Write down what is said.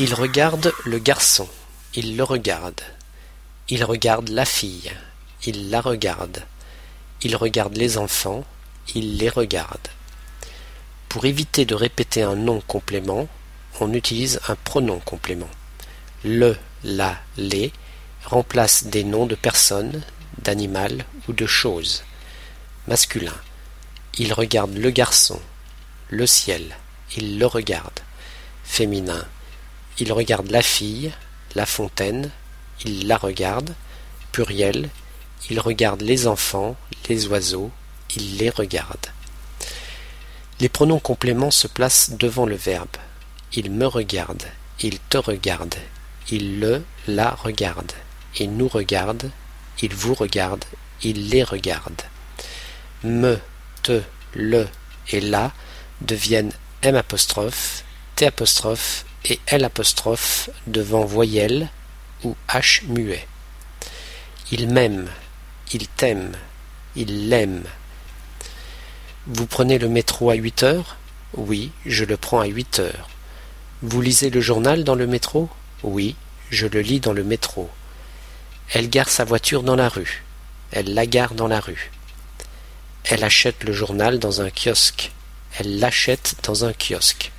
Il regarde le garçon, il le regarde. Il regarde la fille, il la regarde. Il regarde les enfants, il les regarde. Pour éviter de répéter un nom complément, on utilise un pronom complément. Le, la, les remplacent des noms de personnes, d'animal ou de choses. Masculin. Il regarde le garçon, le ciel, il le regarde. Féminin. Il regarde la fille, la fontaine, il la regarde. Pluriel. Il regarde les enfants, les oiseaux, il les regarde. Les pronoms compléments se placent devant le verbe. Il me regarde, il te regarde, il le, la regarde, il nous regarde, il vous regarde, il les regarde. Me, te, le et la deviennent M T et L devant voyelle ou H muet. Il m'aime, il t'aime, il l'aime. Vous prenez le métro à huit heures? Oui, je le prends à huit heures. Vous lisez le journal dans le métro? Oui, je le lis dans le métro. Elle gare sa voiture dans la rue. Elle la gare dans la rue. Elle achète le journal dans un kiosque. Elle l'achète dans un kiosque.